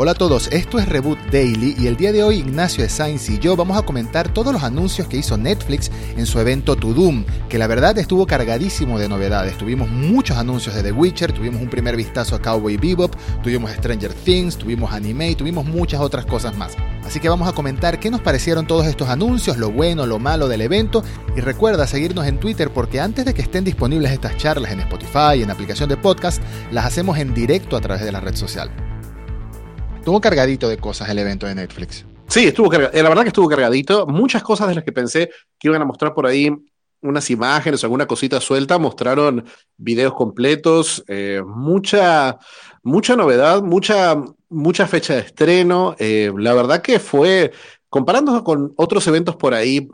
Hola a todos, esto es Reboot Daily y el día de hoy Ignacio Sainz y yo vamos a comentar todos los anuncios que hizo Netflix en su evento To Doom, que la verdad estuvo cargadísimo de novedades. Tuvimos muchos anuncios de The Witcher, tuvimos un primer vistazo a Cowboy Bebop, tuvimos Stranger Things, tuvimos anime y tuvimos muchas otras cosas más. Así que vamos a comentar qué nos parecieron todos estos anuncios, lo bueno, lo malo del evento y recuerda seguirnos en Twitter porque antes de que estén disponibles estas charlas en Spotify y en aplicación de podcast, las hacemos en directo a través de la red social. Estuvo cargadito de cosas el evento de Netflix. Sí, estuvo cargadito. Eh, la verdad que estuvo cargadito. Muchas cosas de las que pensé que iban a mostrar por ahí unas imágenes, alguna cosita suelta, mostraron videos completos, eh, mucha, mucha novedad, mucha, mucha fecha de estreno. Eh, la verdad que fue, comparando con otros eventos por ahí,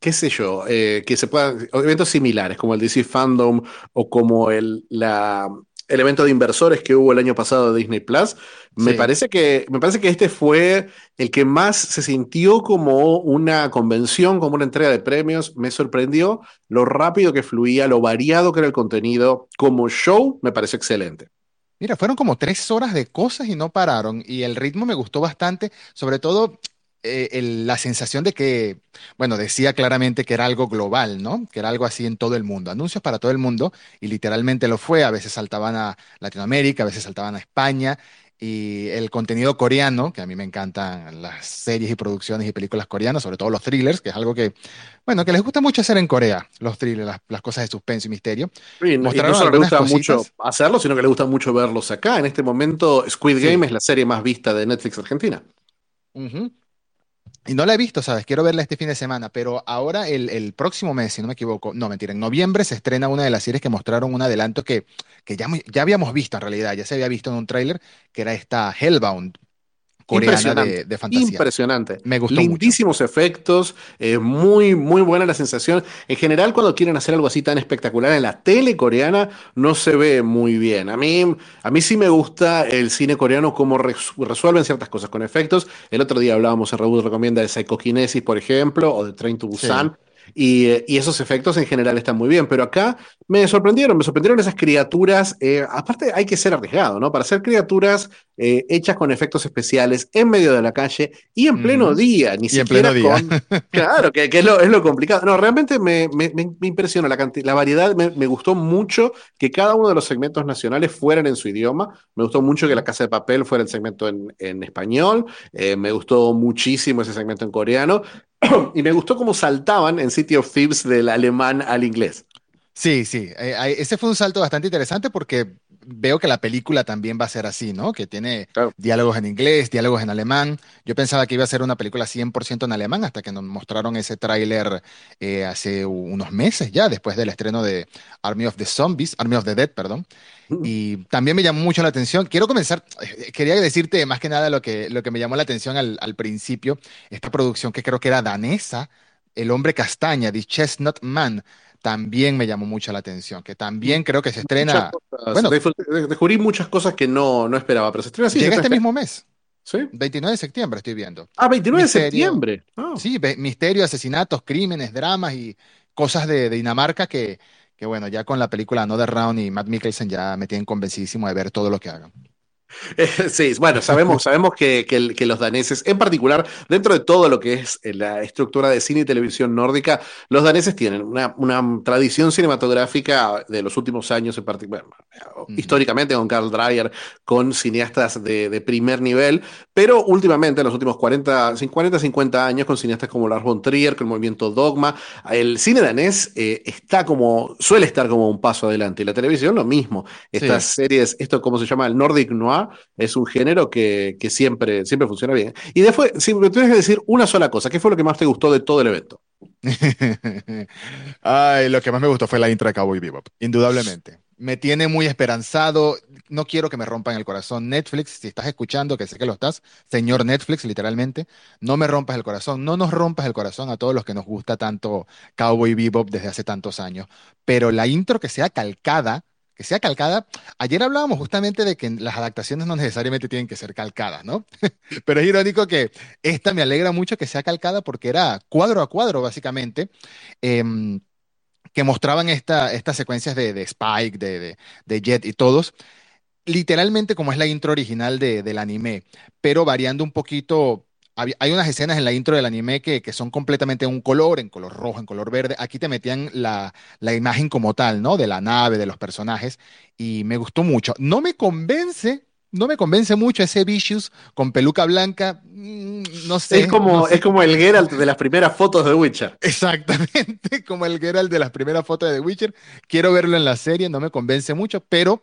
qué sé yo, que se puedan, eventos similares como el DC Fandom o como el, el evento de inversores que hubo el año pasado de Disney Plus, me, parece que, me parece que este fue el que más se sintió como una convención, como una entrega de premios. Me sorprendió lo rápido que fluía, lo variado que era el contenido. Como show, me parece excelente. Mira, fueron como tres horas de cosas y no pararon. Y el ritmo me gustó bastante, sobre todo eh, la sensación de que, bueno, decía claramente que era algo global, ¿no? Que era algo así en todo el mundo, anuncios para todo el mundo, y literalmente lo fue, a veces saltaban a Latinoamérica, a veces saltaban a España, y el contenido coreano, que a mí me encantan las series y producciones y películas coreanas, sobre todo los thrillers, que es algo que, bueno, que les gusta mucho hacer en Corea, los thrillers, las, cosas de suspenso y misterio. y no solo les gusta mucho hacerlo, sino que les gusta mucho verlos acá. En este momento, Squid Game es la serie más vista de Netflix Argentina. Y no la he visto, ¿sabes? Quiero verla este fin de semana, pero ahora el, próximo mes, si no me equivoco, no, mentira, en noviembre se estrena una de las series que mostraron un adelanto que, que ya, ya habíamos visto en realidad, ya se había visto en un tráiler, que era esta Hellbound, coreana de, fantasía. Impresionante. Me gustó Lindísimos efectos, eh, muy, muy buena la sensación. En general, cuando quieren hacer algo así tan espectacular en la tele coreana, no se ve muy bien. A mí, a mí sí me gusta el cine coreano, cómo resuelven ciertas cosas con efectos. El otro día hablábamos en Reboot Recomienda de Psychokinesis, por ejemplo, o de Train to Busan. Y, esos efectos en general están muy bien, pero acá me sorprendieron, me sorprendieron esas criaturas. Eh, aparte, hay que ser arriesgado, ¿no? Para hacer criaturas eh, hechas con efectos especiales en medio de la calle y en pleno día, ni siquiera con. Claro, que, es, lo, complicado. No, realmente me, me, impresiona la, la variedad, me, gustó mucho que cada uno de los segmentos nacionales fueran en su idioma. Me gustó mucho que La Casa de Papel fuera el segmento en, en español. Eh, me gustó muchísimo ese segmento en coreano. y me gustó cómo saltaban en City of Thieves del alemán al inglés. Sí, sí, eh, ese fue un salto bastante interesante porque veo que la película también va a ser así, ¿no? Que tiene diálogos en inglés, diálogos en alemán. Yo pensaba que iba a ser una película 100% en alemán hasta que nos mostraron ese tráiler eh, hace unos meses ya, después del estreno de Army of the Zombies, Army of the Dead, perdón. Y también me llamó mucho la atención. Quiero comenzar, eh, quería decirte más que nada lo que, lo que me llamó la atención al, al principio, esta producción que creo que era danesa, El hombre castaña, The Chestnut Man también me llamó mucho la atención, que también creo que se estrena. Bueno, descubrí muchas cosas que no, no esperaba, pero se estrena así. Llega este mismo mes. ¿Sí? 29 de septiembre estoy viendo. Ah, 29 de septiembre. Ah. Sí, misterio, asesinatos, crímenes, dramas y cosas de, Dinamarca que, que, bueno, ya con la película Another Round y Matt Mikkelsen ya me tienen convencidísimo de ver todo lo que hagan. Sí, bueno, sabemos, sabemos que, que, los daneses, en particular, dentro de todo lo que es eh, la estructura de cine y televisión nórdica, los daneses tienen una, una tradición cinematográfica de los últimos años, en particular, históricamente con Carl Dreyer, con cineastas de, de, primer nivel, pero últimamente, en los últimos 40, 40 50 años, con cineastas como Lars von Trier, con el movimiento Dogma, el cine danés eh, está como, suele estar como un paso adelante, y la televisión lo mismo. Estas series, esto como se llama el Nordic Noir, es un género que, siempre, siempre funciona bien. Y después, si me tienes que decir una sola cosa, ¿qué fue lo que más te gustó de todo el evento? Ay, lo que más me gustó fue la intro de Cowboy Bebop, indudablemente. Me tiene muy esperanzado. No quiero que me rompan el corazón. Netflix, si estás escuchando, que sé que lo estás, señor Netflix, literalmente, no me rompas el corazón. No nos rompas el corazón a todos los que nos gusta tanto Cowboy Bebop desde hace tantos años. Pero la intro que sea calcada que sea calcada. Ayer hablábamos justamente de que las adaptaciones no necesariamente tienen que ser calcadas, ¿no? Pero es irónico que esta me alegra mucho que sea calcada porque era cuadro a cuadro, básicamente. Em, que mostraban esta, estas secuencias de, Spike, de, de, Jet y todos, literalmente como es la intro original del anime, pero variando un poquito. Hay unas escenas en la intro del anime que, que son completamente en un color, en color rojo, en color verde. Aquí te metían la, la imagen como tal, ¿no? De la nave, de los personajes, y me gustó mucho. No me convence no me convence mucho ese Vicious con peluca blanca. Mm, no sé. Es como, es como el Geralt de las primeras fotos de Witcher. Exactamente, como el Geralt de las primeras fotos de The Witcher. Quiero verlo en la serie, no me convence mucho, pero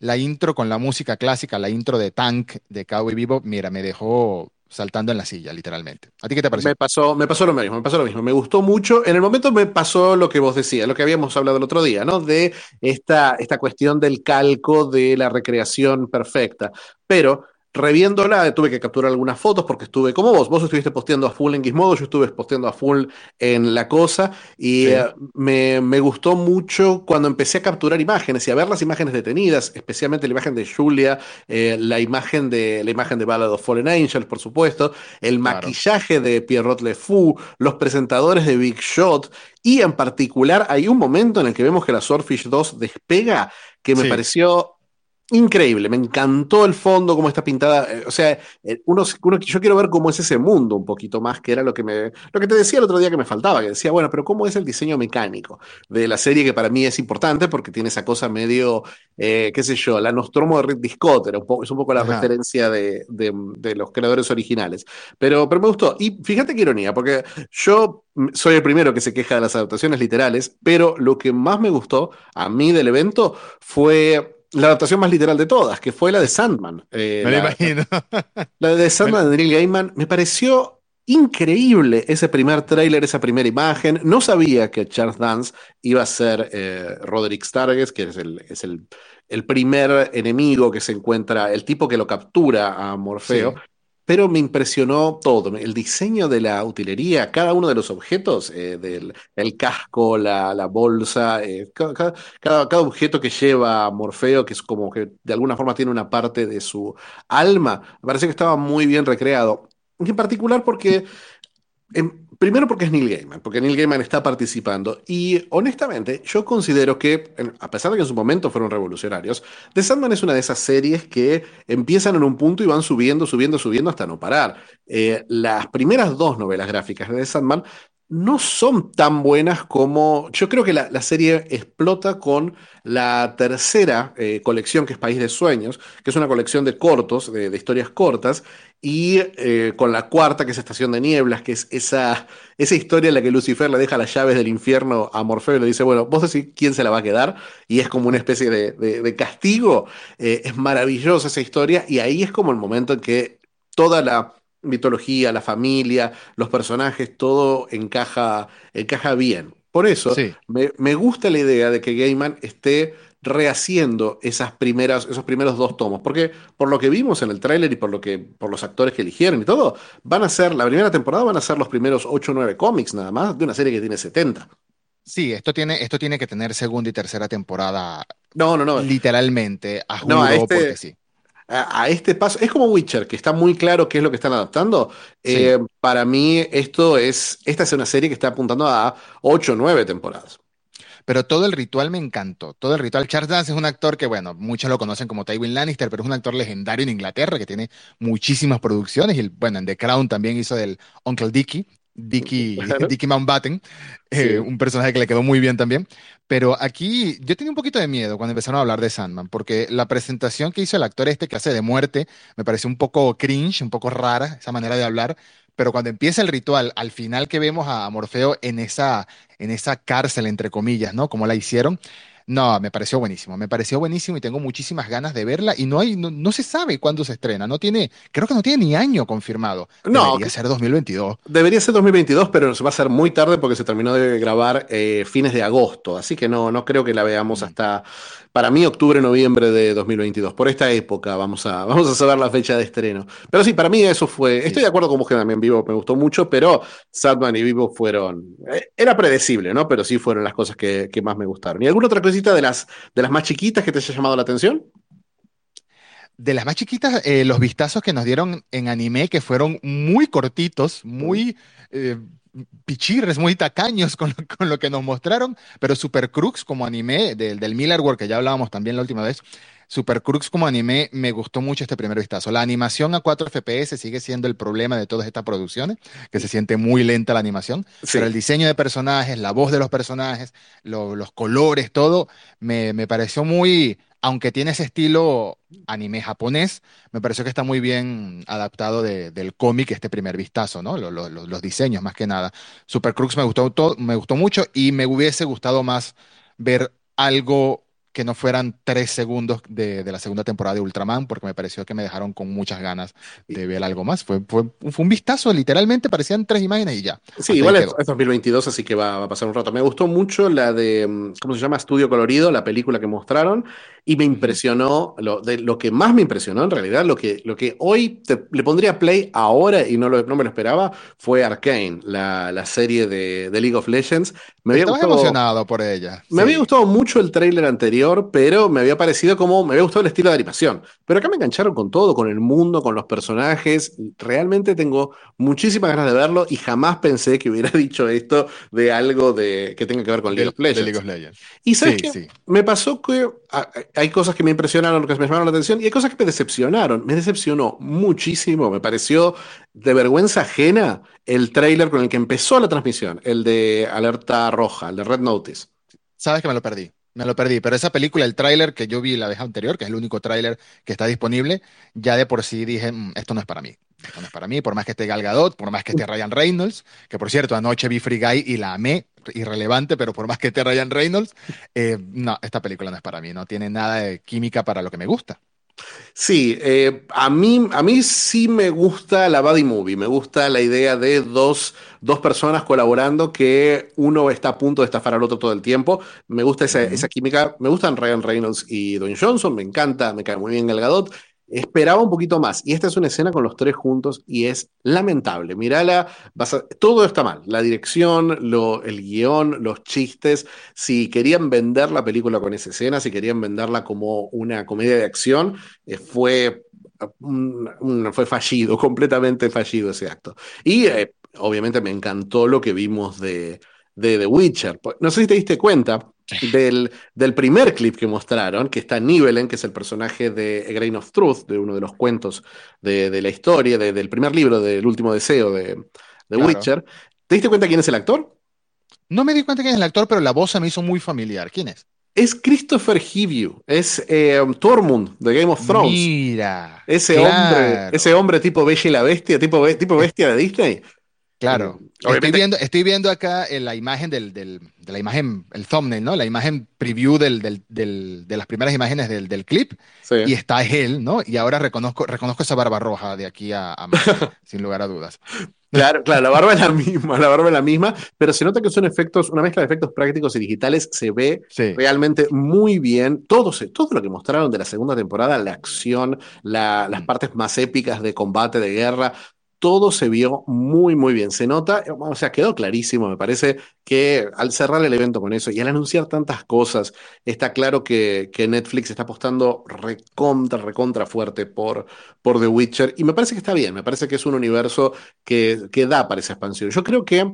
la intro con la música clásica, la intro de Tank de Cowboy Vivo, mira, me dejó saltando en la silla, literalmente. ¿A ti qué te pareció? Me pasó, me pasó lo mismo, me pasó lo mismo. Me gustó mucho. En el momento me pasó lo que vos decías, lo que habíamos hablado el otro día, ¿no? De esta, esta cuestión del calco, de la recreación perfecta. Pero reviéndola, tuve que capturar algunas fotos porque estuve como vos, vos estuviste posteando a full en Gizmodo, yo estuve posteando a full en La Cosa y eh, me, gustó mucho cuando empecé a capturar imágenes y a ver las imágenes detenidas, especialmente la imagen de Julia, eh, la imagen de la imagen de Ballad of Fallen Angels, por supuesto, el maquillaje de Pierrot Le Fou, los presentadores de Big Shot y en particular hay un momento en el que vemos que la Swordfish 2 despega que me pareció Increíble, me encantó el fondo, cómo está pintada. Eh, o sea, eh, uno, uno, yo quiero ver cómo es ese mundo un poquito más, que era lo que me, lo que te decía el otro día que me faltaba, que decía, bueno, pero cómo es el diseño mecánico de la serie, que para mí es importante porque tiene esa cosa medio, eh, qué sé yo, la Nostromo de Ridley Scott, era un poco, es un poco la referencia de, de, los creadores originales. Pero, pero me gustó. Y fíjate qué ironía, porque yo soy el primero que se queja de las adaptaciones literales, pero lo que más me gustó a mí del evento fue la adaptación más literal de todas, que fue la de Sandman. Eh, me la, imagino. La de Sandman de Neil Gaiman me pareció increíble ese primer tráiler, esa primera imagen. No sabía que Charles Dance iba a ser eh, Roderick Stargess, que es, el, es el, el, primer enemigo que se encuentra, el tipo que lo captura a Morfeo pero me impresionó todo, el diseño de la utilería, cada uno de los objetos, eh, del el casco, la, bolsa, eh, cada, cada, objeto que lleva Morfeo, que es como que de alguna forma tiene una parte de su alma, me parece que estaba muy bien recreado. En particular porque primero porque es Neil Gaiman, porque Neil Gaiman está participando. Y honestamente, yo considero que, a pesar de que en su momento fueron revolucionarios, The Sandman es una de esas series que empiezan en un punto y van subiendo, subiendo, subiendo hasta no parar. Eh, las primeras dos novelas gráficas de The Sandman no son tan buenas como. Yo creo que la, serie explota con la tercera eh, colección, que es País de Sueños, que es una colección de cortos, de, historias cortas, y eh, con la cuarta, que es Estación de Nieblas, que es esa, esa historia en la que Lucifer le deja las llaves del infierno a Morfeo y le dice: Bueno, vos decís quién se la va a quedar, y es como una especie de, castigo. Eh, es maravillosa esa historia, y ahí es como el momento en que toda la mitología, la familia, los personajes, todo encaja, encaja bien. Por eso me, gusta la idea de que Gaiman esté rehaciendo esas primeras, esos primeros dos tomos, porque por lo que vimos en el tráiler y por lo que, por los actores que eligieron y todo, van a ser, la primera temporada van a ser los primeros 8 o 9 cómics nada más, de una serie que tiene 70. Sí, esto tiene, esto tiene que tener segunda y tercera temporada. No, no, no. Literalmente, a no, este, porque sí a, este paso. Es como Witcher, que está muy claro qué es lo que están adaptando. Eh, para mí, esto es. Esta es una serie que está apuntando a 8 o 9 temporadas. Pero todo el ritual me encantó. Todo el ritual. Charles Dance es un actor que, bueno, muchos lo conocen como Tywin Lannister, pero es un actor legendario en Inglaterra que tiene muchísimas producciones. Y, bueno, en The Crown también hizo del Uncle Dickie. Dickie, Dickie Mountbatten, eh, un personaje que le quedó muy bien también. Pero aquí yo tenía un poquito de miedo cuando empezaron a hablar de Sandman, porque la presentación que hizo el actor este que hace de muerte me pareció un poco cringe, un poco rara, esa manera de hablar. Pero cuando empieza el ritual, al final que vemos a Morfeo en esa, en esa cárcel, entre comillas, ¿no? Como la hicieron, no, me pareció buenísimo, me pareció buenísimo y tengo muchísimas ganas de verla y no hay, no, se sabe cuándo se estrena, no tiene, creo que no tiene ni año confirmado. No, debería ser 2022. Debería ser 2022, pero va a ser muy tarde porque se terminó de grabar eh, fines de agosto, así que no, no creo que la veamos mm. hasta para mí octubre, noviembre de 2022. Por esta época vamos a, vamos a saber la fecha de estreno. Pero sí, para mí eso fue, estoy de acuerdo con vos que también Vivo me gustó mucho, pero Sadman y Vivo fueron, eh, era predecible, ¿no? Pero sí fueron las cosas que, más me gustaron. ¿Y alguna otra de las, de las más chiquitas que te haya llamado la atención? De las más chiquitas, eh, los vistazos que nos dieron en anime, que fueron muy cortitos, muy... Eh, pichirres, muy tacaños con, lo que nos mostraron, pero Super Crux como anime del, del Millerworld, que ya hablábamos también la última vez, Super Crux como anime me gustó mucho este primer vistazo. La animación a 4 FPS sigue siendo el problema de todas estas producciones, que se siente muy lenta la animación, pero el diseño de personajes, la voz de los personajes, los colores, todo, me, me pareció muy aunque tiene ese estilo anime japonés, me pareció que está muy bien adaptado del cómic este primer vistazo, ¿no? los diseños más que nada. Super Crux me gustó, me gustó mucho y me hubiese gustado más ver algo que no fueran tres segundos de, la segunda temporada de Ultraman, porque me pareció que me dejaron con muchas ganas de ver algo más. Fue, fue, un vistazo, literalmente parecían tres imágenes y ya. Sí, igual es, 2022, así que va, a pasar un rato. Me gustó mucho la de, ¿cómo se llama? Estudio Colorido, la película que mostraron, y me impresionó, lo, de, lo que más me impresionó en realidad, lo que, lo que hoy le pondría play ahora y no, lo, no me lo esperaba, fue Arkane, la, la serie de, de, League of Legends. Me había gustado, emocionado por ella. Me había gustado mucho el tráiler anterior pero me había parecido como, me había gustado el estilo de animación. Pero acá me engancharon con todo, con el mundo, con los personajes. Realmente tengo muchísimas ganas de verlo y jamás pensé que hubiera dicho esto de algo de, que tenga que ver con League, of, Legends. Y sabes qué? me pasó que hay cosas que me impresionaron, que me llamaron la atención y hay cosas que me decepcionaron. Me decepcionó muchísimo, me pareció de vergüenza ajena el trailer con el que empezó la transmisión, el de Alerta Roja, el de Red Notice. Sabes que me lo perdí. Me lo perdí, pero esa película, el tráiler que yo vi la vez anterior, que es el único tráiler que está disponible, ya de por sí dije, mm, esto no es para mí. Esto no es para mí, por más que esté Gal Gadot, por más que esté Ryan Reynolds, que por cierto, anoche vi Free Guy y la amé, irrelevante, pero por más que esté Ryan Reynolds, eh, no, esta película no es para mí, no tiene nada de química para lo que me gusta. Sí, eh, a, mí, a mí sí me gusta la buddy movie, me gusta la idea de dos, dos, personas colaborando que uno está a punto de estafar al otro todo el tiempo. Me gusta esa, esa química, me gustan Ryan Reynolds y Don Johnson, me encanta, me cae muy bien el Gadot. Esperaba un poquito más. Y esta es una escena con los tres juntos y es lamentable. Mírala, todo está mal. La dirección, lo, el guion, los chistes. Si querían vender la película con esa escena, si querían venderla como una comedia de acción, eh, fue, fue fallido, completamente fallido ese acto. Y eh, obviamente me encantó lo que vimos de, de The Witcher. No sé si te diste cuenta, del, del, primer clip que mostraron, que está Nibelen, que es el personaje de A Grain of Truth, de uno de los cuentos de, de la historia, del primer libro del último deseo de, de Witcher. ¿Te diste cuenta quién es el actor? No me di cuenta quién es el actor, pero la voz se me hizo muy familiar. ¿Quién es? Es Christopher Hivju, es eh, Tormund de Game of Thrones. Mira. Ese hombre, ese hombre tipo Bella y la Bestia, tipo, tipo bestia de Disney. Claro. Estoy viendo, estoy viendo acá la imagen del, del, de la imagen, el thumbnail, ¿no? La imagen preview del, del, de las primeras imágenes del, clip. Y está él, ¿no? Y ahora reconozco, reconozco esa barba roja de aquí a, a sin lugar a dudas. Claro, claro, la barba es la misma, la barba es la misma, pero se nota que son efectos, una mezcla de efectos prácticos y digitales, se ve realmente muy bien. Todo, todo lo que mostraron de la segunda temporada, la acción, las mm. partes más épicas de combate, de guerra, todo se vio muy, muy bien. Se nota, o sea, quedó clarísimo, me parece, que al cerrar el evento con eso y al anunciar tantas cosas, está claro que, Netflix está apostando recontra, recontra fuerte por, por The Witcher. Y me parece que está bien, me parece que es un universo que, que da para esa expansión. Yo creo que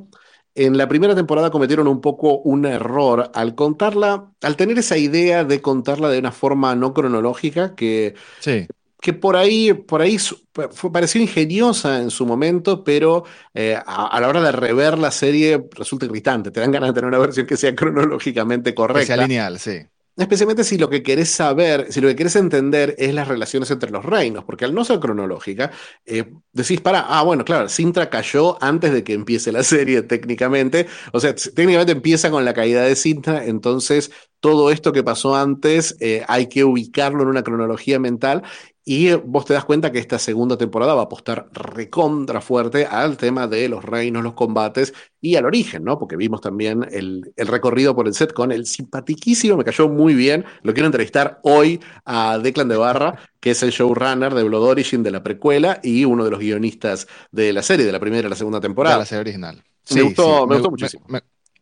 en la primera temporada cometieron un poco un error al contarla, al tener esa idea de contarla de una forma no cronológica que, sí que por ahí, por ahí fue, pareció ingeniosa en su momento, pero eh, a, la hora de rever la serie resulta irritante. Te dan ganas de tener una versión que sea cronológicamente correcta. Que sea lineal, sí. Especialmente si lo que querés saber, si lo que querés entender es las relaciones entre los reinos, porque al no ser cronológica, eh, decís, para, ah, bueno, claro, Sintra cayó antes de que empiece la serie técnicamente, o sea, técnicamente empieza con la caída de Sintra, entonces todo esto que pasó antes eh, hay que ubicarlo en una cronología mental y vos te das cuenta que esta segunda temporada va a apostar recontra fuerte al tema de los reinos, los combates y al origen, ¿no? Porque vimos también el, recorrido por el set con el simpatiquísimo, me cayó muy bien. Lo quiero entrevistar hoy a Declan de Barra, que es el showrunner de Blood Origin de la precuela y uno de los guionistas de la serie, de la primera y la segunda temporada. De la serie original. me, gustó, me, gustó muchísimo.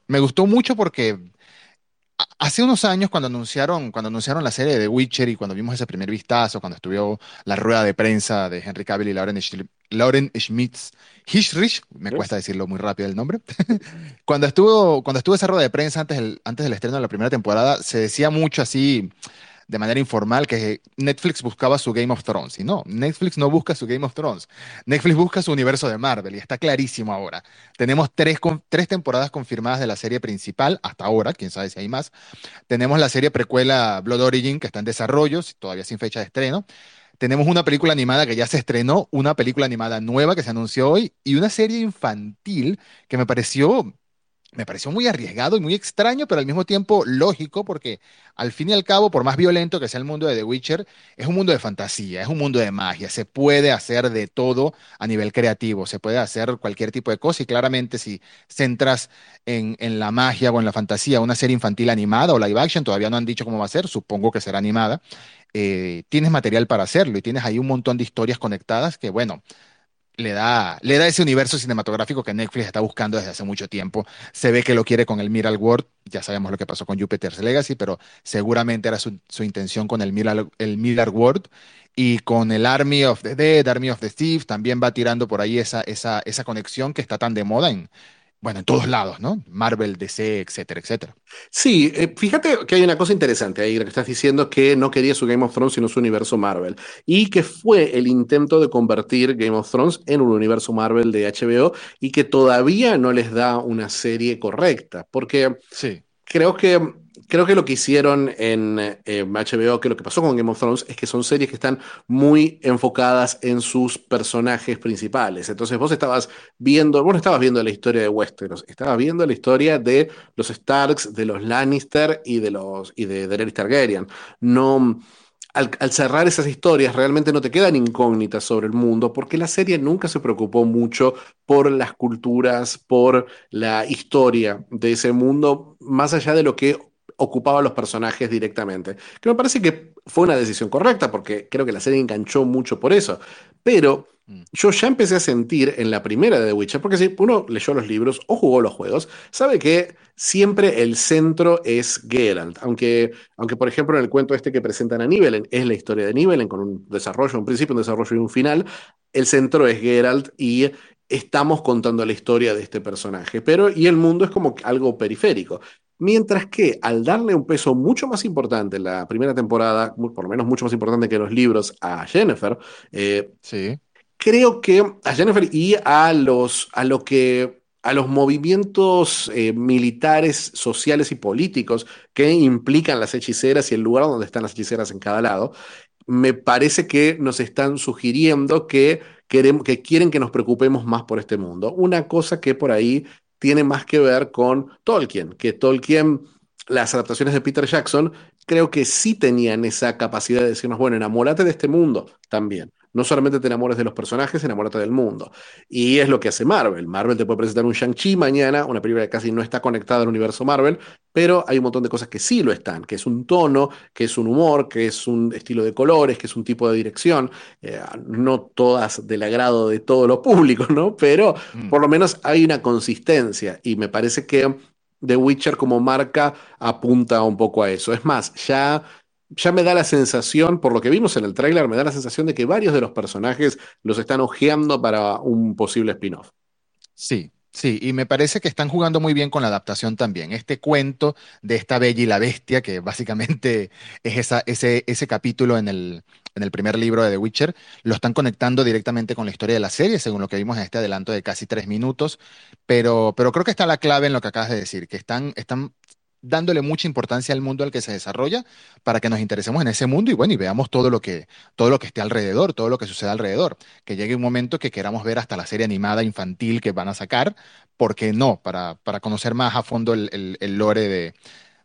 me gustó mucho porque Hace unos años, cuando anunciaron, cuando anunciaron la serie de The Witcher y cuando vimos ese primer vistazo, cuando estuvo la rueda de prensa de Henry Cavill y Lauren, Lauren Schmitz Hisrich, me cuesta decirlo muy rápido el nombre, cuando, estuvo, cuando estuvo esa rueda de prensa antes del, antes del estreno de la primera temporada, se decía mucho así de manera informal que Netflix buscaba su Game of Thrones. Y no, Netflix no busca su Game of Thrones. Netflix busca su universo de Marvel y está clarísimo ahora. Tenemos tres, tres temporadas confirmadas de la serie principal hasta ahora, quién sabe si hay más. Tenemos la serie precuela Blood Origin que está en desarrollo, todavía sin fecha de estreno. Tenemos una película animada que ya se estrenó, una película animada nueva que se anunció hoy y una serie infantil que me pareció me pareció muy arriesgado y muy extraño, pero al mismo tiempo lógico, porque al fin y al cabo, por más violento que sea el mundo de The Witcher, es un mundo de fantasía, es un mundo de magia, se puede hacer de todo a nivel creativo, se puede hacer cualquier tipo de cosa y claramente si centras en, en la magia o en la fantasía una serie infantil animada o live action, todavía no han dicho cómo va a ser, supongo que será animada, eh, tienes material para hacerlo y tienes ahí un montón de historias conectadas que, bueno, le da, le da ese universo cinematográfico que Netflix está buscando desde hace mucho tiempo. Se ve que lo quiere con el Miral World. Ya sabemos lo que pasó con Jupiter's Legacy, pero seguramente era su, intención con el Miral, el Miral World. Y con el Army of the Dead, Army of the Thieves, también va tirando por ahí esa, esa, esa conexión que está tan de moda en, bueno, en todos lados, ¿no? Marvel, DC, etcétera, etcétera. Sí, eh, fíjate que hay una cosa interesante ahí, que estás diciendo que no quería su Game of Thrones sino su universo Marvel, y que fue el intento de convertir Game of Thrones en un universo Marvel de HBO y que todavía no les da una serie correcta, porque sí. creo que creo que lo que hicieron en HBO, que lo que pasó con Game of Thrones, es que son series que están muy enfocadas en sus personajes principales. Entonces vos estabas viendo, vos no estabas viendo la historia de Westeros, estabas viendo la historia de los Starks, de los Lannister y de los y de Daenerys Targaryen. No. Al, cerrar esas historias realmente no te quedan incógnitas sobre el mundo porque la serie nunca se preocupó mucho por las culturas, por la historia de ese mundo, más allá de lo que ocupaba a los personajes directamente. Que me parece que fue una decisión correcta, porque creo que la serie enganchó mucho por eso. Pero mm. yo ya empecé a sentir en la primera de The Witcher, porque si uno leyó los libros o jugó los juegos, sabe que siempre el centro es Geralt. Aunque, aunque por ejemplo, en el cuento este que presentan a Nibelen, es la historia de Nibelen, con un desarrollo, un principio, un desarrollo y un final, el centro es Geralt y estamos contando la historia de este personaje. Pero, y el mundo es como algo periférico. Mientras que al darle un peso mucho más importante en la primera temporada, por lo menos mucho más importante que los libros, a Jennifer, eh, sí. creo que a Jennifer y a los, a lo que a los movimientos eh, militares, sociales y políticos que implican las hechiceras y el lugar donde están las hechiceras en cada lado, me parece que nos están sugiriendo que, queremos, que quieren que nos preocupemos más por este mundo. Una cosa que por ahí tiene más que ver con Tolkien, que Tolkien, las adaptaciones de Peter Jackson, creo que sí tenían esa capacidad de decirnos, bueno, enamórate de este mundo también. No solamente te enamores de los personajes, enamórate del mundo. Y es lo que hace Marvel. Marvel te puede presentar un Shang-Chi mañana, una película que casi no está conectada al universo Marvel, pero hay un montón de cosas que sí lo están, que es un tono, que es un humor, que es un estilo de colores, que es un tipo de dirección. Eh, no todas del agrado de todo lo público, ¿no? Pero mm. por lo menos hay una consistencia y me parece que The Witcher como marca apunta un poco a eso. Es más, ya ya me da la sensación, por lo que vimos en el tráiler, me da la sensación de que varios de los personajes los están ojeando para un posible spin-off. Sí, Sí, y me parece que están jugando muy bien con la adaptación también. Este cuento de esta Bella y la Bestia, que básicamente es esa, ese, ese capítulo en el, en el primer libro de The Witcher, lo están conectando directamente con la historia de la serie, según lo que vimos en este adelanto de casi tres minutos. Pero, pero creo que está la clave en lo que acabas de decir, que están, están dándole mucha importancia al mundo al que se desarrolla para que nos interesemos en ese mundo y bueno, y veamos todo lo que, todo lo que esté alrededor, todo lo que sucede alrededor. Que llegue un momento que queramos ver hasta la serie animada infantil que van a sacar, ¿por qué no? Para, para conocer más a fondo el, lore de,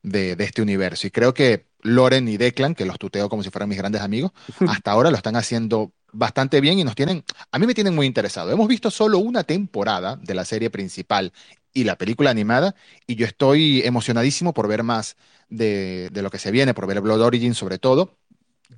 de, este universo. Y creo que Loren y Declan, que los tuteo como si fueran mis grandes amigos, hasta ahora lo están haciendo bastante bien y nos tienen, a mí me tienen muy interesado. Hemos visto solo una temporada de la serie principal y la película animada, y yo estoy emocionadísimo por ver más de, lo que se viene, por ver Blood Origin sobre todo,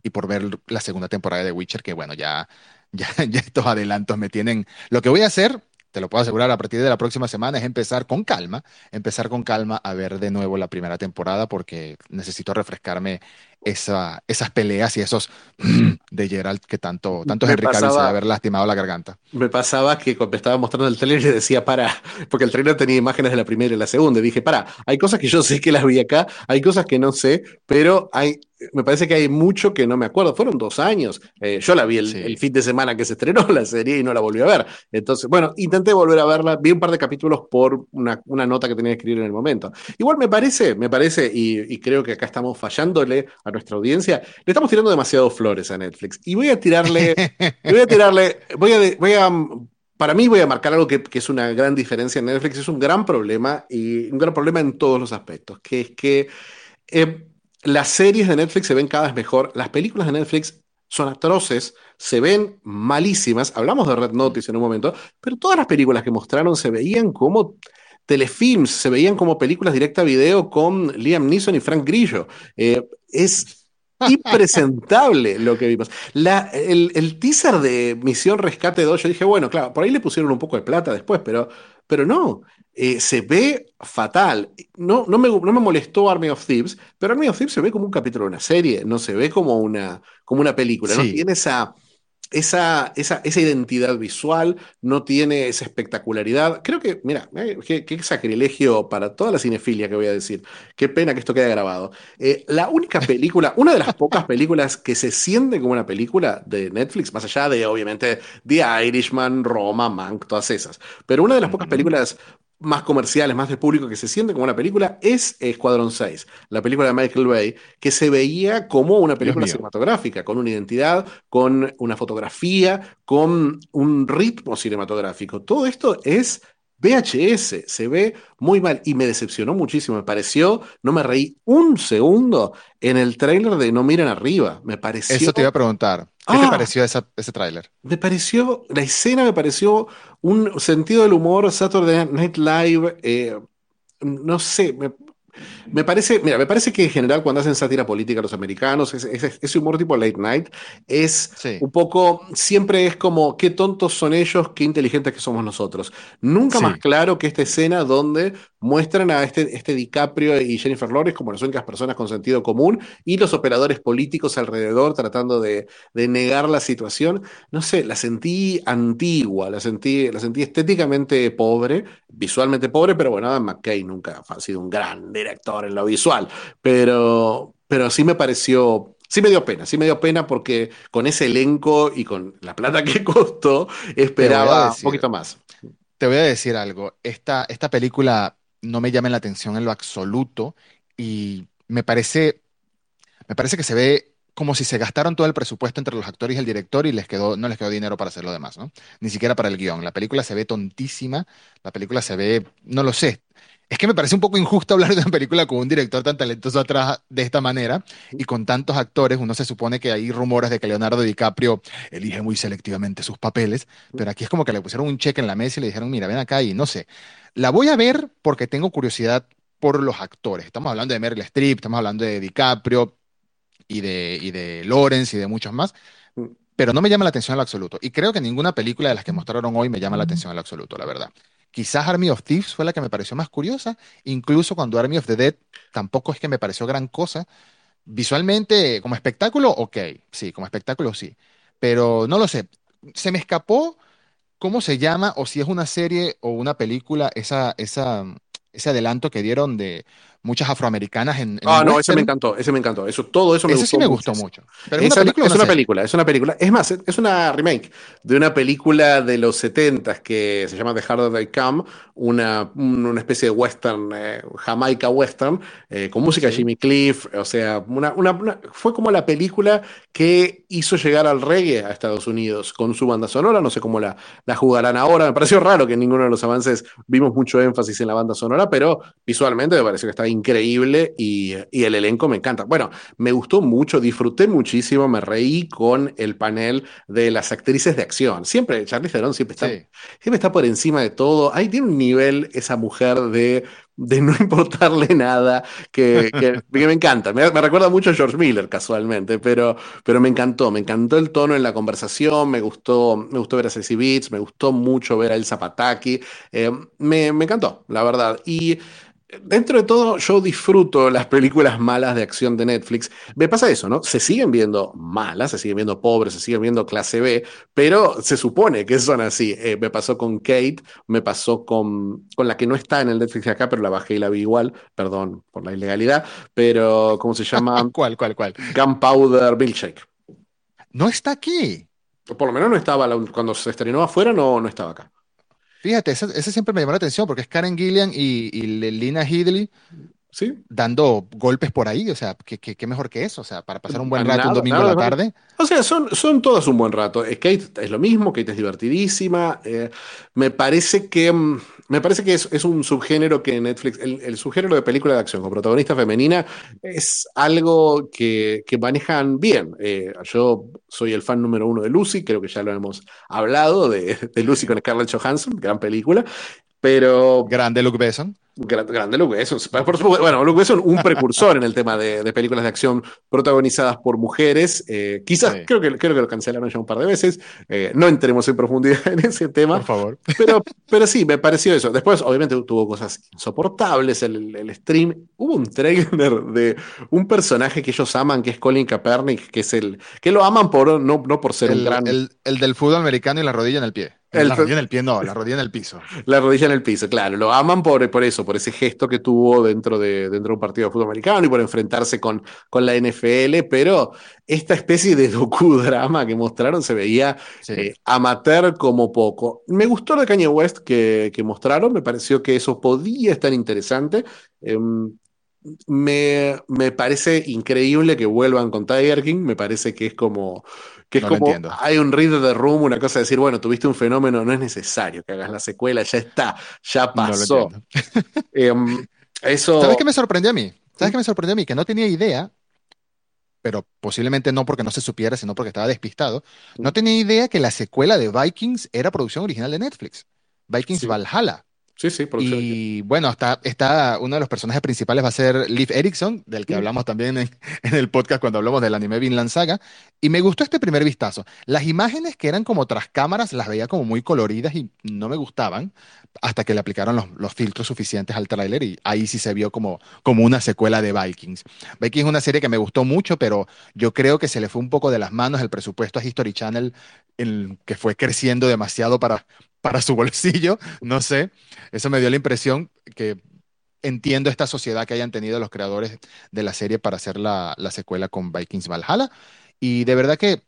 y por ver la segunda temporada de Witcher, que bueno, ya, ya, ya estos adelantos me tienen... Lo que voy a hacer, te lo puedo asegurar, a partir de la próxima semana es empezar con calma, empezar con calma a ver de nuevo la primera temporada, porque necesito refrescarme esa, esas peleas y esos de Gerald que tanto, tanto Henry Cavill se haber lastimado la garganta. Me pasaba que cuando estaba mostrando el trailer le decía, para, porque el trailer tenía imágenes de la primera y la segunda, y dije, para, hay cosas que yo sé que las vi acá, hay cosas que no sé, pero hay me parece que hay mucho que no me acuerdo. Fueron dos años. Eh, yo la vi el, fin de semana que se estrenó la serie y no la volví a ver. Entonces, bueno, intenté volver a verla. Vi un par de capítulos por una, nota que tenía que escribir en el momento. Igual me parece, me parece, y, creo que acá estamos fallándole a nuestra audiencia, le estamos tirando demasiado flores a Netflix. Y voy a tirarle, voy a tirarle, voy a, voy a para mí voy a marcar algo que, es una gran diferencia en Netflix, es un gran problema y un gran problema en todos los aspectos, que es que eh, las series de Netflix se ven cada vez mejor, las películas de Netflix son atroces, se ven malísimas, hablamos de Red Notice en un momento, pero todas las películas que mostraron se veían como telefilms, se veían como películas directa a video con Liam Neeson y Frank Grillo. Eh, es impresentable lo que vimos. el, el, teaser de Misión Rescate 2, yo dije, bueno, claro, por ahí le pusieron un poco de plata después, pero, pero no, eh, se ve fatal. No, no, me, no me molestó Army of Thieves, pero Army of Thieves se ve como un capítulo de una serie, no se ve como una, como una película, no tiene esa esa, esa, esa, identidad visual, no tiene esa espectacularidad. Creo que, mira, eh, qué, sacrilegio para toda la cinefilia que voy a decir. Qué pena que esto quede grabado. Eh, la única película, una de las pocas películas que se siente como una película de Netflix, más allá de, obviamente, The Irishman, Roma, Mank, todas esas, pero una de las pocas películas más comerciales, más de público que se siente como una película es Escuadrón 6, la película de Michael Bay, que se veía como una película cinematográfica, con una identidad, con una fotografía, con un ritmo cinematográfico. Todo esto es VHS, se ve muy mal y me decepcionó muchísimo. Me pareció, no me reí un segundo en el tráiler de No Miren Arriba. Me pareció. Eso te iba a preguntar. ¿Qué te ah. pareció ese tráiler? Me pareció, la escena me pareció un sentido del humor Saturday Night Live. Eh, no sé, me, me parece, mira, me parece que en general cuando hacen sátira política los americanos, ese, humor tipo late night es un poco, siempre es como qué tontos son ellos, qué inteligentes que somos nosotros. Nunca más claro que esta escena donde muestran a este, este DiCaprio y Jennifer Lawrence como las únicas personas con sentido común y los operadores políticos alrededor tratando de, negar la situación. No sé, la sentí antigua, la sentí, la sentí estéticamente pobre, visualmente pobre, pero bueno, Adam McKay nunca ha sido un gran director en lo visual, pero, pero sí me pareció sí me dio pena, sí me dio pena porque con ese elenco y con la plata que costó, esperaba un poquito más. Te voy a decir algo, esta, esta película no me llama la atención en lo absoluto y me parece, me parece que se ve como si se gastaron todo el presupuesto entre los actores y el director y les quedó, no les quedó dinero para hacer lo demás, ¿no? Ni siquiera para el guion. La película se ve tontísima, la película se ve, no lo sé, es que me parece un poco injusto hablar de una película con un director tan talentoso atrás de esta manera y con tantos actores. Uno se supone que hay rumores de que Leonardo DiCaprio elige muy selectivamente sus papeles, pero aquí es como que le pusieron un cheque en la mesa y le dijeron, mira, ven acá y no sé. La voy a ver porque tengo curiosidad por los actores. Estamos hablando de Meryl Streep, estamos hablando de DiCaprio y de, y de Lawrence y de muchos más pero no me llama la atención en absoluto. Y creo que ninguna película de las que mostraron hoy me llama la atención en absoluto, la verdad. Quizás Army of Thieves fue la que me pareció más curiosa, incluso cuando Army of the Dead tampoco es que me pareció gran cosa. Visualmente, como espectáculo, ok, sí, como espectáculo sí, pero no lo sé, se me escapó cómo se llama o si es una serie o una película esa, esa, ese adelanto que dieron de muchas afroamericanas en, Ah, no, ese me encantó, ese me encantó. Eso, todo eso me ese gustó. sí me gustó mucho. Pero es, una, película, es una película, es una película. Es más, es una remake de una película de los 70 que se llama The Harder They Come, una, una especie de western, eh, Jamaica western, eh, con música de Jimmy Cliff. O sea, una, una, fue como la película que hizo llegar al reggae a Estados Unidos con su banda sonora. No sé cómo la, la jugarán ahora. Me pareció raro que en ninguno de los avances vimos mucho énfasis en la banda sonora, pero visualmente me pareció que está increíble y, el elenco me encanta. Bueno, me gustó mucho, disfruté muchísimo, me reí con el panel de las actrices de acción. Siempre, Charlize Theron siempre está, siempre está por encima de todo. Ahí tiene un nivel esa mujer de de no importarle nada, que, me encanta. Me, recuerda mucho a George Miller, casualmente, pero, pero me encantó, me encantó el tono en la conversación, me gustó, me gustó ver a Ceci Beats, me gustó mucho ver a Elsa Pataki, eh, me, me encantó, la verdad. Y dentro de todo, yo disfruto las películas malas de acción de Netflix. Me pasa eso, ¿no? Se siguen viendo malas, se siguen viendo pobres, se siguen viendo clase B, pero se supone que son así. Eh, me pasó con Kate, me pasó con, con la que no está en el Netflix de acá, pero la bajé y la vi igual, perdón por la ilegalidad, pero ¿cómo se llama? ¿Cuál, cuál, cuál? Gunpowder Milkshake. No está aquí. Por lo menos no estaba, cuando se estrenó afuera, no, no estaba acá. Fíjate, ese, siempre me llamó la atención porque es Karen Gillian y, y Lina Headley ¿Sí? dando golpes por ahí, o sea, ¿qué, mejor que eso? O sea, para pasar un buen rato un domingo a la tarde. O sea, son, son todas un buen rato. Kate es lo mismo, Kate es divertidísima. Eh, me parece que, mm, me parece que es, un subgénero que Netflix, el, subgénero de película de acción con protagonista femenina es algo que, manejan bien. Eh, yo soy el fan número uno de Lucy, creo que ya lo hemos hablado, de, de Lucy con Scarlett Johansson, gran película. Pero. Grande Luke Besson. Grande Luke Besson. Por supuesto, bueno, Luke Besson, un precursor en el tema de, películas de acción protagonizadas por mujeres. Eh, quizás, creo, que, creo que lo cancelaron ya un par de veces. Eh, no entremos en profundidad en ese tema. Por favor. Pero, pero sí, me pareció eso. Después, obviamente, tuvo cosas insoportables. El, el stream. Hubo un trailer de un personaje que ellos aman, que es Colin Kaepernick, que es el. que lo aman por no, no por ser un gran. El, el del fútbol americano y la rodilla en el pie la rodilla en el pie, no, la rodilla en el piso. La rodilla en el piso, claro. Lo aman por, por eso, por ese gesto que tuvo dentro de, dentro de un partido de fútbol americano y por enfrentarse con, con la NFL, pero esta especie de docudrama que mostraron se veía eh, amateur como poco. Me gustó de Kanye West que, que, mostraron, me pareció que eso podía estar interesante. Em, me, me, parece increíble que vuelvan con Tiger King, me parece que es como que es como hay un read de room, una cosa de decir, bueno, tuviste un fenómeno, no es necesario que hagas la secuela, ya está, ya pasó. Em, eso... ¿Sabes qué me sorprendió a mí? ¿Sabes qué me sorprendió a mí? Que no tenía idea, pero posiblemente no porque no se supiera, sino porque estaba despistado. No tenía idea que la secuela de Vikings era producción original de Netflix. Vikings Valhalla. Sí, sí, Y bueno, está, está, uno de los personajes principales va a ser Liv Erickson, del que mm. hablamos también en, el podcast cuando hablamos del anime Vinland Saga. Y me gustó este primer vistazo. Las imágenes que eran como tras cámaras las veía como muy coloridas y no me gustaban hasta que le aplicaron los, filtros suficientes al tráiler y ahí sí se vio como, como una secuela de Vikings. Vikings es una serie que me gustó mucho, pero yo creo que se le fue un poco de las manos el presupuesto a History Channel, el, que fue creciendo demasiado para, para su bolsillo, no sé. Eso me dio la impresión que entiendo esta sociedad que hayan tenido los creadores de la serie para hacer la, secuela con Vikings Valhalla. Y de verdad que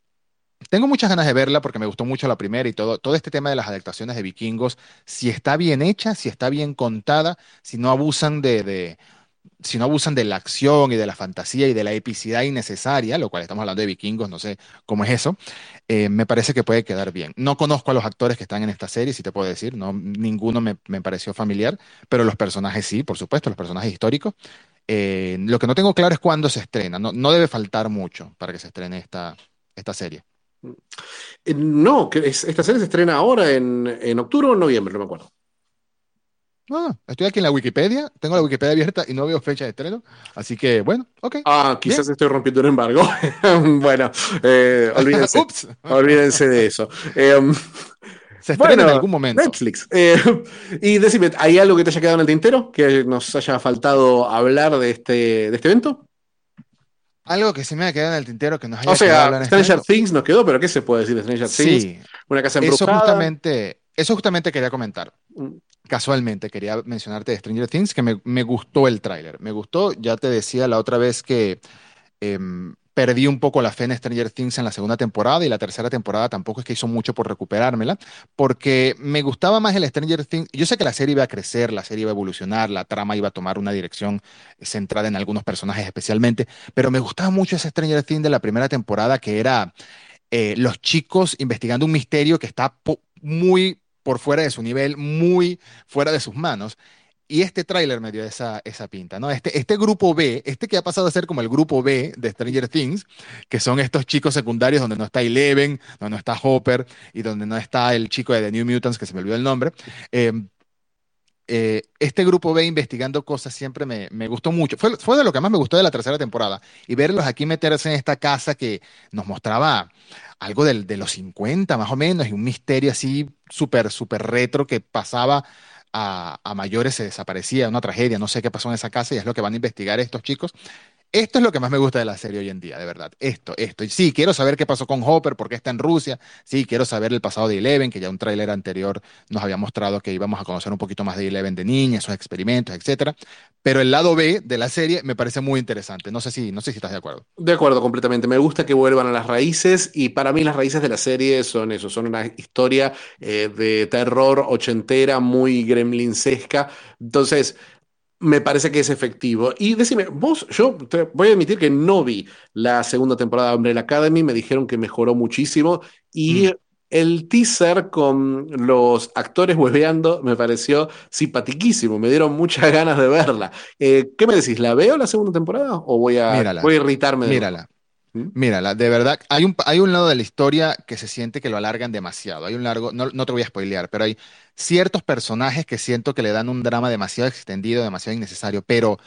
tengo muchas ganas de verla porque me gustó mucho la primera y todo, todo este tema de las adaptaciones de vikingos, si está bien hecha, si está bien contada, si no abusan de si no abusan de la acción y de la fantasía y de la epicidad innecesaria, lo cual estamos hablando de vikingos, no sé cómo es eso, eh, me parece que puede quedar bien. No conozco a los actores que están en esta serie, si te puedo decir, no, ninguno me, pareció familiar, pero los personajes sí, por supuesto, los personajes históricos. Eh, lo que no tengo claro es cuándo se estrena, no, no debe faltar mucho para que se estrene esta, esta serie. Eh, no, que esta serie se estrena ahora en, en octubre o noviembre, no me acuerdo. Estoy aquí en la Wikipedia, tengo la Wikipedia abierta y no veo fecha de estreno, así que bueno, ok. Ah, quizás estoy rompiendo un embargo. bueno, eh, olvídense, olvídense de eso. Em, se estrena en algún momento. Netflix. Eh, y decime, ¿hay algo que te haya quedado en el tintero? ¿Que nos haya faltado hablar de este, de este evento? Algo que se me ha quedado en el tintero que nos haya O sea, Stranger Things nos quedó, pero ¿qué se puede decir de Stranger Things? Sí. Una casa embrujada. Eso justamente, eso justamente quería comentar. Mm casualmente quería mencionarte de Stranger Things, que me, gustó el tráiler. Me gustó, ya te decía la otra vez que em, perdí un poco la fe en Stranger Things en la segunda temporada y la tercera temporada tampoco es que hizo mucho por recuperármela, porque me gustaba más el Stranger Things. Yo sé que la serie iba a crecer, la serie iba a evolucionar, la trama iba a tomar una dirección centrada en algunos personajes especialmente, pero me gustaba mucho ese Stranger Things de la primera temporada que era... Eh, los chicos investigando un misterio que está muy por fuera de su nivel, muy fuera de sus manos. Y este tráiler me dio esa, esa pinta, ¿no? Este, este grupo B, este que ha pasado a ser como el grupo B de Stranger Things, que son estos chicos secundarios donde no está Eleven, donde no está Hopper y donde no está el chico de The New Mutants, que se me olvidó el nombre. Em, eh, este grupo B investigando cosas siempre me, me gustó mucho. Fue, fue, de lo que más me gustó de la tercera temporada. Y verlos aquí meterse en esta casa que nos mostraba algo de los 50 más o menos, y un misterio así súper, súper retro que pasaba a, a mayores se desaparecía, una tragedia, no sé qué pasó en esa casa y es lo que van a investigar estos chicos. Esto es lo que más me gusta de la serie hoy en día, de verdad. Esto, esto. Sí, quiero saber qué pasó con Hopper, por qué está en Rusia. Sí, quiero saber el pasado de Eleven, que ya un tráiler anterior nos había mostrado que íbamos a conocer un poquito más de Eleven de niña, esos experimentos, etcétera. Pero el lado B de la serie me parece muy interesante. No sé si, no sé si estás de acuerdo. De acuerdo, completamente. Me gusta que vuelvan a las raíces y para mí las raíces de la serie son eso, son una historia eh, de terror ochentera, muy gremlinsesca. Entonces, me parece que es efectivo. Y decime, vos, yo voy a admitir que no vi la segunda temporada de Umbrella Academy, me dijeron que mejoró muchísimo y mm. el teaser con los actores hueveando me pareció simpatiquísimo, me dieron muchas ganas de verla. Eh, ¿Qué me decís? ¿La veo la segunda temporada o voy a, voy a irritarme? De Mírala. Mírala, de verdad, hay un, hay un lado de la historia que se siente que lo alargan demasiado. Hay un largo, no, no te voy a spoilear, pero hay ciertos personajes que siento que le dan un drama demasiado extendido, demasiado innecesario. Pero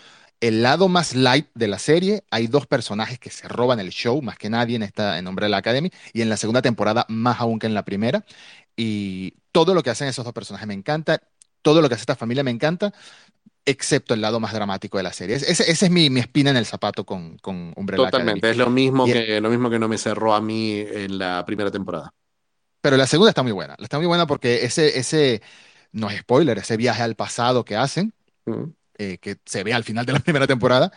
el lado más light de la serie, hay dos personajes que se roban el show, más que nadie en esta, en Nombre de la Academy, y en la segunda temporada más aún que en la primera. Y todo lo que hacen esos dos personajes me encanta, todo lo que hace esta familia me encanta, excepto el lado más dramático de la serie. Ese, es mi, mi, espina en el zapato con, con Umbrella Totalmente, es lo mismo, que, lo mismo que no me cerró a mí en la primera temporada. Pero la segunda está muy buena, está muy buena porque ese, ese, no es spoiler, ese viaje al pasado que hacen, mm. eh, que se ve al final de la primera temporada,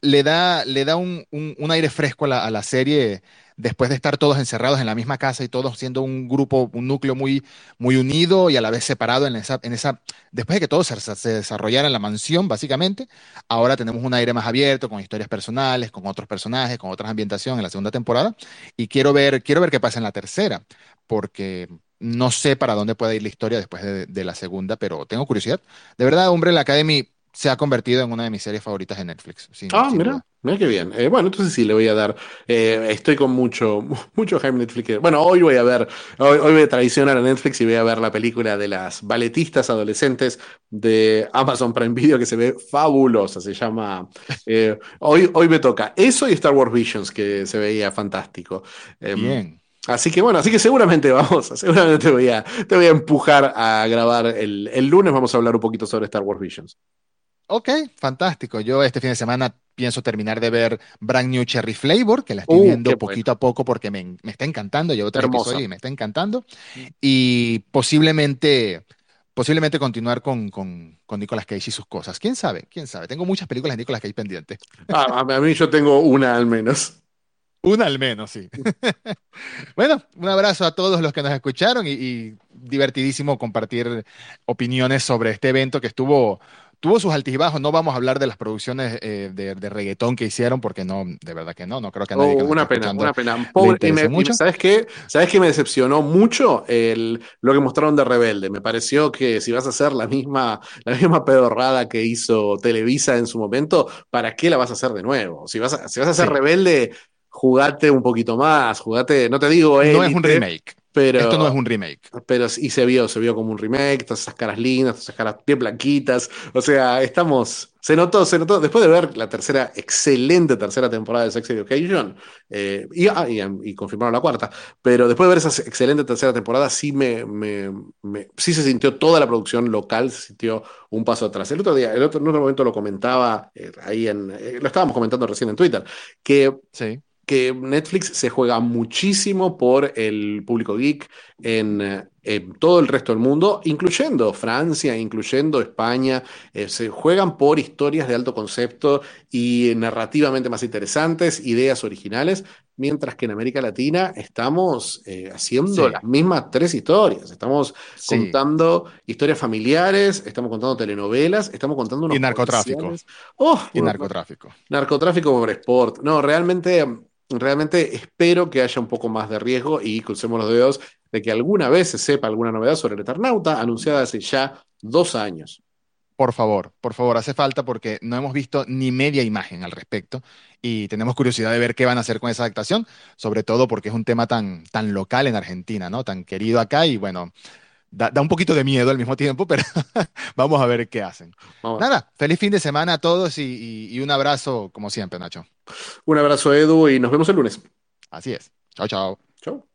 le da, le da un, un, aire fresco a la, a la serie después de estar todos encerrados en la misma casa y todos siendo un grupo, un núcleo muy, muy unido y a la vez separado en esa, en esa, después de que todo se, se, desarrollara en la mansión, básicamente, ahora tenemos un aire más abierto, con historias personales, con otros personajes, con otras ambientaciones en la segunda temporada, y quiero ver, quiero ver qué pasa en la tercera, porque no sé para dónde puede ir la historia después de, de la segunda, pero tengo curiosidad. De verdad, Hombre, la Academy se ha convertido en una de mis series favoritas de Netflix. ah, mira, mira qué bien. Eh, bueno, entonces sí le voy a dar. Eh, estoy con mucho, mucho hype Netflix. Bueno, hoy voy a ver, hoy, voy a traicionar a Netflix y voy a ver la película de las balletistas adolescentes de Amazon Prime Video que se ve fabulosa. Se llama. Eh, hoy, hoy me toca eso y Star Wars Visions que se veía fantástico. Em, bien. Así que bueno, así que seguramente vamos, seguramente te voy a, te voy a empujar a grabar el, el lunes. Vamos a hablar un poquito sobre Star Wars Visions. Ok, fantástico. Yo este fin de semana pienso terminar de ver Brand New Cherry Flavor, que la estoy uh, viendo poquito a poco porque me, está encantando. Llevo tres episodios y me está encantando. Mm. Y posiblemente, posiblemente continuar con, con, con, Nicolas Cage y sus cosas. ¿Quién sabe? ¿Quién sabe? Tengo muchas películas de Nicolas Cage pendientes. Ah, a mí yo tengo una al menos. Una al menos, sí. bueno, un abrazo a todos los que nos escucharon y, y divertidísimo compartir opiniones sobre este evento que estuvo tuvo sus altibajos. No vamos a hablar de las producciones eh, de, reggaetón que hicieron, porque no, de verdad que no, no creo que a nadie oh, Una pena, una pena. ¿sabes qué? ¿Sabes qué me decepcionó mucho? El, lo que mostraron de Rebelde. Me pareció que si vas a hacer la misma, la misma pedorrada que hizo Televisa en su momento, ¿para qué la vas a hacer de nuevo? Si vas a, si vas a hacer Rebelde, jugate un poquito más, jugate, no te digo. no es un remake. Pero, Esto no es un remake. Pero y se vio, se vio como un remake, todas esas caras lindas, todas esas caras bien blanquitas. O sea, estamos. Se notó, se notó. Después de ver la tercera, excelente tercera temporada de Sex Education, eh, y, ah, y, confirmaron la cuarta, pero después de ver esa excelente tercera temporada, sí me, me, sí se sintió toda la producción local, se sintió un paso atrás. El otro día, el otro, en otro momento lo comentaba eh, ahí en. Eh, lo estábamos comentando recién en Twitter, que. Sí que Netflix se juega muchísimo por el público geek en, todo el resto del mundo, incluyendo Francia, incluyendo España. Eh, se juegan por historias de alto concepto y narrativamente más interesantes, ideas originales, mientras que en América Latina estamos eh, haciendo las mismas tres historias. Estamos contando historias familiares, estamos contando telenovelas, estamos contando unos... Y narcotráfico. Oh, y narcotráfico. Narcotráfico por sport. No, realmente realmente espero que haya un poco más de riesgo y crucemos los dedos de que alguna vez se sepa alguna novedad sobre el Eternauta, anunciada hace ya dos años. Por favor, por favor, hace falta porque no hemos visto ni media imagen al respecto y tenemos curiosidad de ver qué van a hacer con esa adaptación, sobre todo porque es un tema tan, tan local en Argentina, ¿no? Tan querido acá y bueno, da, un poquito de miedo al mismo tiempo, pero vamos a ver qué hacen. Nada, feliz fin de semana a todos y un abrazo como siempre, Nacho. Un abrazo, Edu, y nos vemos el lunes. Así es. Chao, chao. Chao.